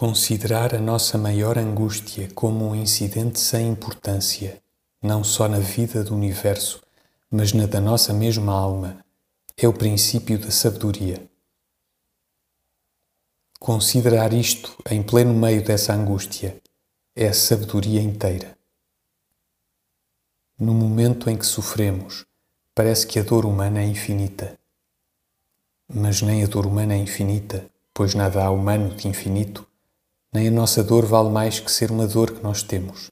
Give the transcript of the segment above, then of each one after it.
Considerar a nossa maior angústia como um incidente sem importância, não só na vida do universo, mas na da nossa mesma alma, é o princípio da sabedoria. Considerar isto em pleno meio dessa angústia é a sabedoria inteira. No momento em que sofremos, parece que a dor humana é infinita. Mas nem a dor humana é infinita, pois nada há humano de infinito nem a nossa dor vale mais que ser uma dor que nós temos.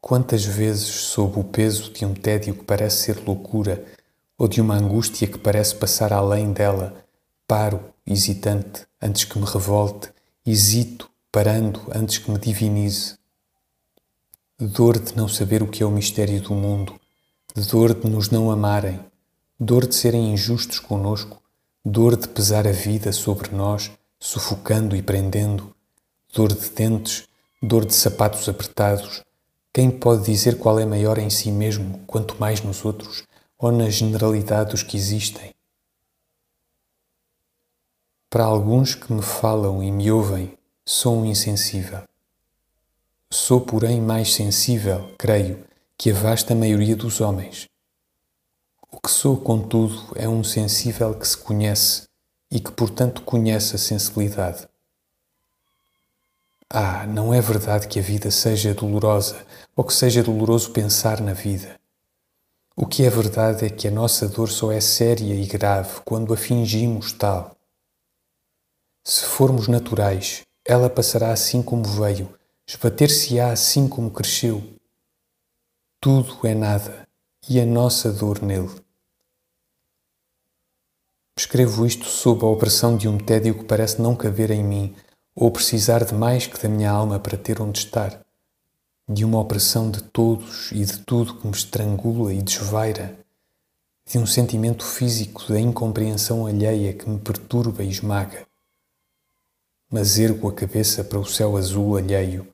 Quantas vezes, sob o peso de um tédio que parece ser loucura ou de uma angústia que parece passar além dela, paro, hesitante, antes que me revolte, hesito, parando, antes que me divinize. Dor de não saber o que é o mistério do mundo, dor de nos não amarem, dor de serem injustos conosco, dor de pesar a vida sobre nós sufocando e prendendo, dor de dentes, dor de sapatos apertados. Quem pode dizer qual é maior em si mesmo, quanto mais nos outros, ou na generalidade dos que existem? Para alguns que me falam e me ouvem, sou um insensível. Sou, porém, mais sensível, creio, que a vasta maioria dos homens. O que sou, contudo, é um sensível que se conhece e que, portanto, conhece a sensibilidade. Ah, não é verdade que a vida seja dolorosa ou que seja doloroso pensar na vida. O que é verdade é que a nossa dor só é séria e grave quando a fingimos tal. Se formos naturais, ela passará assim como veio, esbater-se-á assim como cresceu. Tudo é nada e a nossa dor nele. Escrevo isto sob a opressão de um tédio que parece não caber em mim ou precisar de mais que da minha alma para ter onde estar. De uma opressão de todos e de tudo que me estrangula e desvaira. De um sentimento físico da incompreensão alheia que me perturba e esmaga. Mas ergo a cabeça para o céu azul alheio.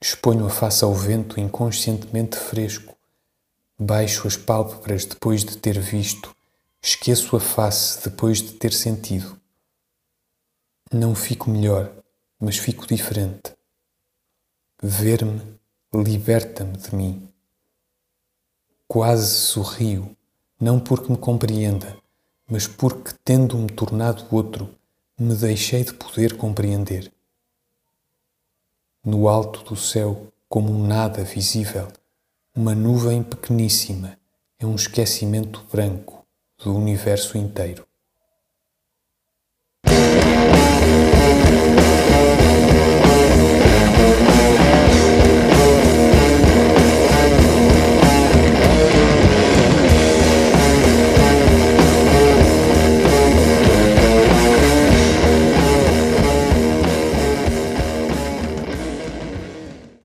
Exponho a face ao vento inconscientemente fresco. Baixo as pálpebras depois de ter visto Esqueço a face depois de ter sentido. Não fico melhor, mas fico diferente. Ver-me liberta-me de mim. Quase sorrio, não porque me compreenda, mas porque, tendo-me tornado outro, me deixei de poder compreender. No alto do céu, como um nada visível, uma nuvem pequeníssima é um esquecimento branco do universo inteiro.